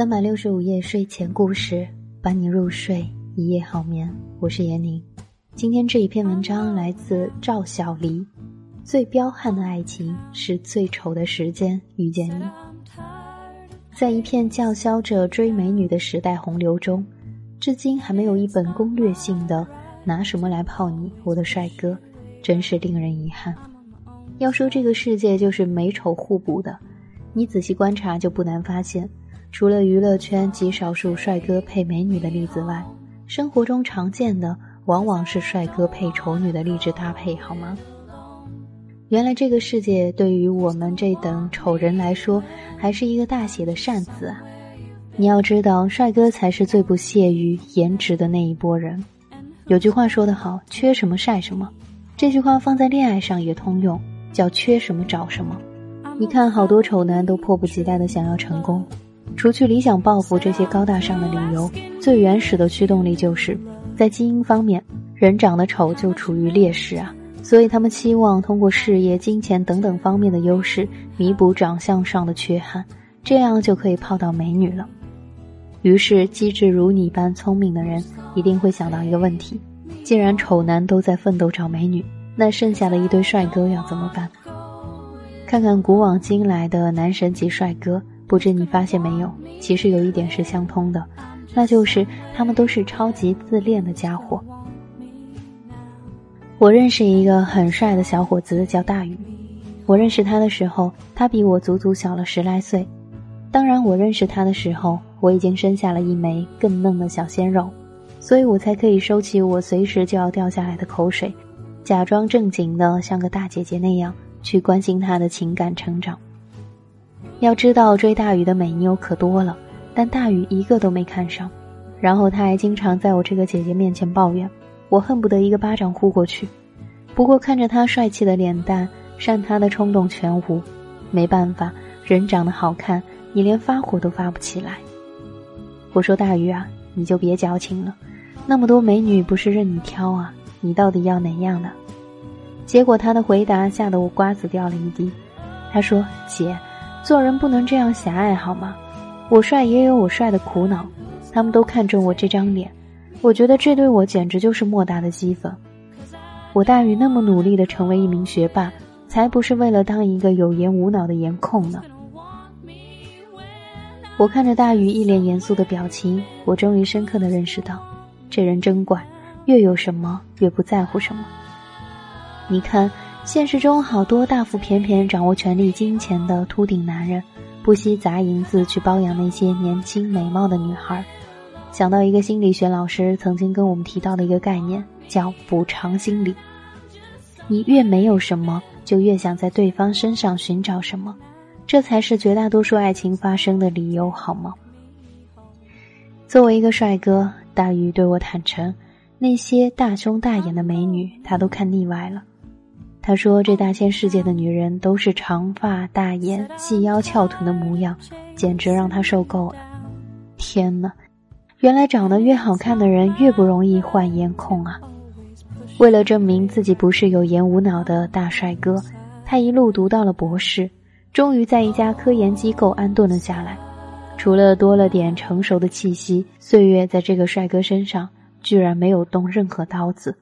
三百六十五夜睡前故事，伴你入睡，一夜好眠。我是闫宁。今天这一篇文章来自赵小黎。最彪悍的爱情是最丑的时间遇见你。在一片叫嚣着追美女的时代洪流中，至今还没有一本攻略性的“拿什么来泡你，我的帅哥”，真是令人遗憾。要说这个世界就是美丑互补的，你仔细观察就不难发现，除了娱乐圈极少数帅哥配美女的例子外，生活中常见的往往是帅哥配丑女的励志搭配，好吗？原来这个世界对于我们这等丑人来说，还是一个大写的善字啊！你要知道，帅哥才是最不屑于颜值的那一波人。有句话说得好，“缺什么晒什么”，这句话放在恋爱上也通用，叫“缺什么找什么”。你看，好多丑男都迫不及待的想要成功，除去理想抱负这些高大上的理由，最原始的驱动力就是在基因方面，人长得丑就处于劣势啊。所以他们期望通过事业、金钱等等方面的优势弥补长相上的缺憾，这样就可以泡到美女了。于是，机智如你般聪明的人一定会想到一个问题：既然丑男都在奋斗找美女，那剩下的一堆帅哥要怎么办？看看古往今来的男神级帅哥，不知你发现没有？其实有一点是相通的，那就是他们都是超级自恋的家伙。我认识一个很帅的小伙子，叫大宇。我认识他的时候，他比我足足小了十来岁。当然，我认识他的时候，我已经生下了一枚更嫩的小鲜肉，所以我才可以收起我随时就要掉下来的口水，假装正经的像个大姐姐那样去关心他的情感成长。要知道，追大宇的美妞可多了，但大宇一个都没看上。然后他还经常在我这个姐姐面前抱怨。我恨不得一个巴掌呼过去，不过看着他帅气的脸蛋，扇他的冲动全无。没办法，人长得好看，你连发火都发不起来。我说大鱼啊，你就别矫情了，那么多美女不是任你挑啊，你到底要哪样的？结果他的回答吓得我瓜子掉了一地。他说：“姐，做人不能这样狭隘好吗？我帅也有我帅的苦恼，他们都看中我这张脸。”我觉得这对我简直就是莫大的激粉。我大宇那么努力的成为一名学霸，才不是为了当一个有颜无脑的颜控呢。我看着大宇一脸严肃的表情，我终于深刻的认识到，这人真怪，越有什么越不在乎什么。你看，现实中好多大腹便便、掌握权力、金钱的秃顶男人，不惜砸银子去包养那些年轻美貌的女孩。想到一个心理学老师曾经跟我们提到的一个概念，叫补偿心理。你越没有什么，就越想在对方身上寻找什么，这才是绝大多数爱情发生的理由，好吗？作为一个帅哥，大鱼对我坦诚，那些大胸大眼的美女，他都看腻歪了。他说，这大千世界的女人都是长发大眼、细腰翘臀的模样，简直让他受够了。天哪！原来长得越好看的人越不容易患颜控啊！为了证明自己不是有颜无脑的大帅哥，他一路读到了博士，终于在一家科研机构安顿了下来。除了多了点成熟的气息，岁月在这个帅哥身上居然没有动任何刀子。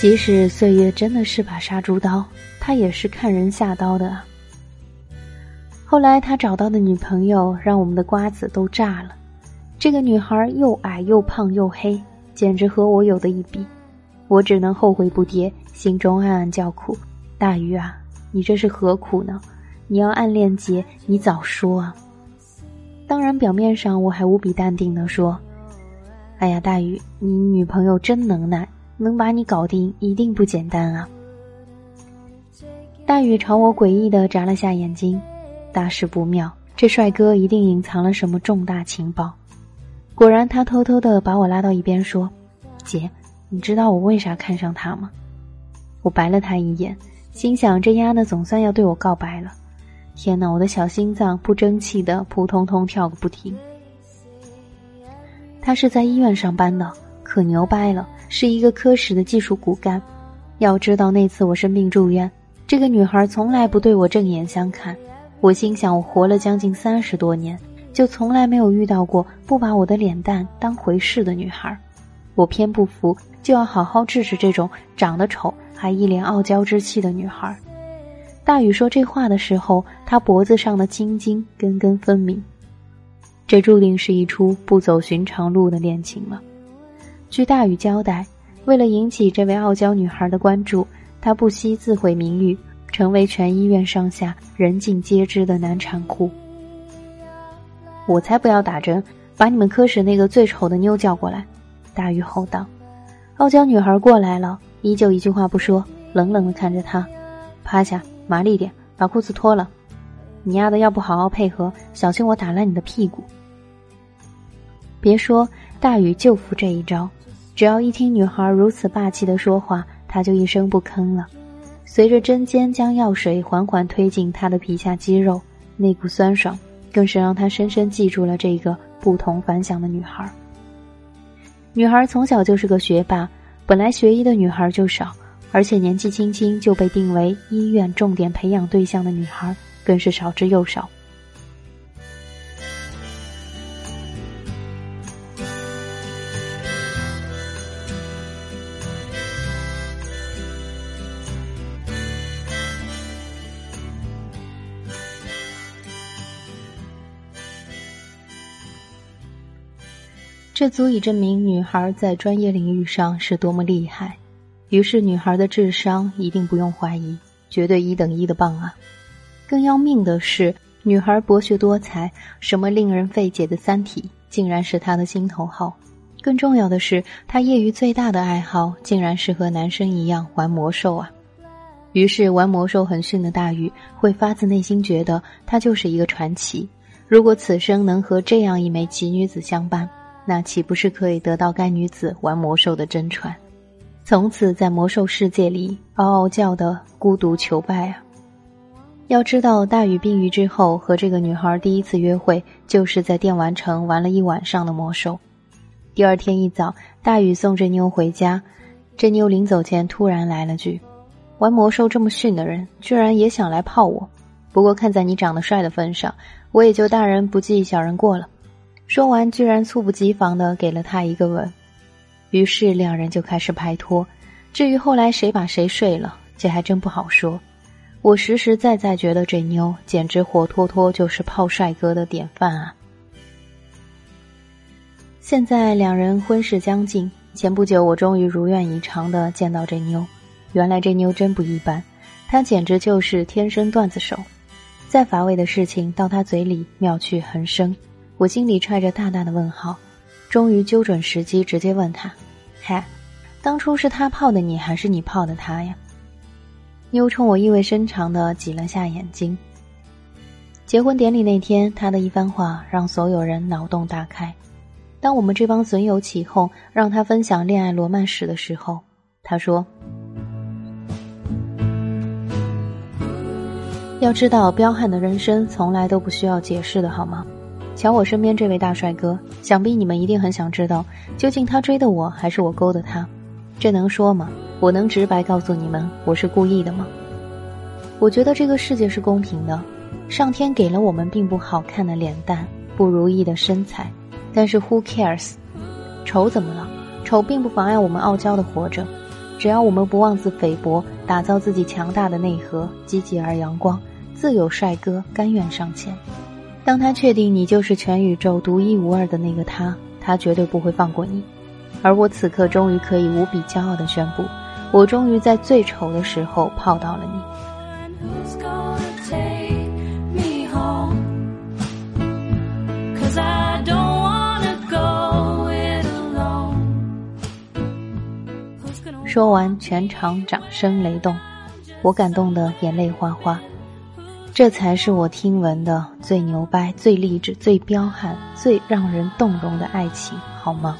即使岁月真的是把杀猪刀，他也是看人下刀的。后来他找到的女朋友让我们的瓜子都炸了。这个女孩又矮又胖又黑，简直和我有的一比。我只能后悔不迭，心中暗暗叫苦：大鱼啊，你这是何苦呢？你要暗恋姐，你早说啊！当然，表面上我还无比淡定地说：“哎呀，大鱼，你女朋友真能耐。”能把你搞定一定不简单啊！大宇朝我诡异的眨了下眼睛，大事不妙，这帅哥一定隐藏了什么重大情报。果然，他偷偷的把我拉到一边说：“姐，你知道我为啥看上他吗？”我白了他一眼，心想这丫的总算要对我告白了。天哪，我的小心脏不争气的扑通通跳个不停。他是在医院上班的，可牛掰了，是一个科室的技术骨干。要知道那次我生病住院，这个女孩从来不对我正眼相看。我心想，我活了将近三十多年，就从来没有遇到过不把我的脸蛋当回事的女孩。我偏不服，就要好好治治这种长得丑还一脸傲娇之气的女孩。大宇说这话的时候，他脖子上的青筋根根分明。这注定是一出不走寻常路的恋情了。据大宇交代，为了引起这位傲娇女孩的关注，他不惜自毁名誉，成为全医院上下人尽皆知的难产库。我才不要打针，把你们科室那个最丑的妞叫过来。大宇吼道：“傲娇女孩过来了，依旧一句话不说，冷冷的看着他，趴下，麻利点，把裤子脱了。你丫的要不好好配合，小心我打烂你的屁股。”别说大宇就服这一招，只要一听女孩如此霸气的说话，他就一声不吭了。随着针尖将药水缓缓推进他的皮下肌肉，那股酸爽更是让他深深记住了这个不同凡响的女孩。女孩从小就是个学霸，本来学医的女孩就少，而且年纪轻轻就被定为医院重点培养对象的女孩更是少之又少。这足以证明女孩在专业领域上是多么厉害。于是，女孩的智商一定不用怀疑，绝对一等一的棒啊！更要命的是，女孩博学多才，什么令人费解的《三体》竟然是她的心头好。更重要的是，她业余最大的爱好竟然是和男生一样玩魔兽啊！于是，玩魔兽很逊的大禹会发自内心觉得她就是一个传奇。如果此生能和这样一枚奇女子相伴，那岂不是可以得到该女子玩魔兽的真传，从此在魔兽世界里嗷嗷叫的孤独求败啊！要知道，大禹病愈之后和这个女孩第一次约会，就是在电玩城玩了一晚上的魔兽。第二天一早，大禹送这妞回家，这妞临走前突然来了句：“玩魔兽这么逊的人，居然也想来泡我？不过看在你长得帅的份上，我也就大人不计小人过了。”说完，居然猝不及防的给了他一个吻，于是两人就开始拍拖。至于后来谁把谁睡了，这还真不好说。我实实在在觉得这妞简直活脱脱就是泡帅哥的典范啊！现在两人婚事将近，前不久我终于如愿以偿的见到这妞。原来这妞真不一般，她简直就是天生段子手，再乏味的事情到她嘴里妙趣横生。我心里揣着大大的问号，终于揪准时机，直接问他：“嗨，当初是他泡的你，还是你泡的他呀？”妞冲我意味深长的挤了下眼睛。结婚典礼那天，他的一番话让所有人脑洞大开。当我们这帮损友起哄让他分享恋爱罗曼史的时候，他说：“要知道，彪悍的人生从来都不需要解释的，好吗？”瞧我身边这位大帅哥，想必你们一定很想知道，究竟他追的我还是我勾的他？这能说吗？我能直白告诉你们，我是故意的吗？我觉得这个世界是公平的，上天给了我们并不好看的脸蛋，不如意的身材，但是 who cares？丑怎么了？丑并不妨碍我们傲娇的活着，只要我们不妄自菲薄，打造自己强大的内核，积极而阳光，自有帅哥甘愿上前。当他确定你就是全宇宙独一无二的那个他，他绝对不会放过你。而我此刻终于可以无比骄傲地宣布，我终于在最丑的时候泡到了你。说完，全场掌声雷动，我感动得眼泪哗哗。这才是我听闻的最牛掰、最励志、最彪悍、最让人动容的爱情，好吗？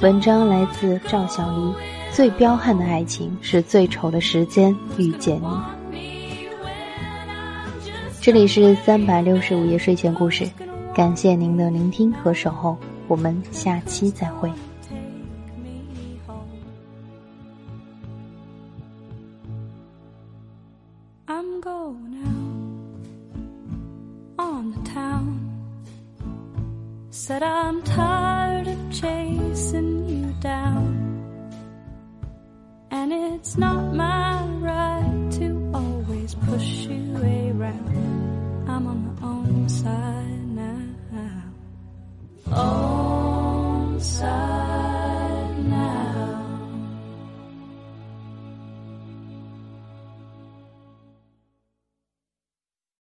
文章来自赵小黎，《最彪悍的爱情是最丑的时间遇见你》。这里是三百六十五夜睡前故事，感谢您的聆听和守候，我们下期再会。It's not my right to always push you around. I'm on my own side.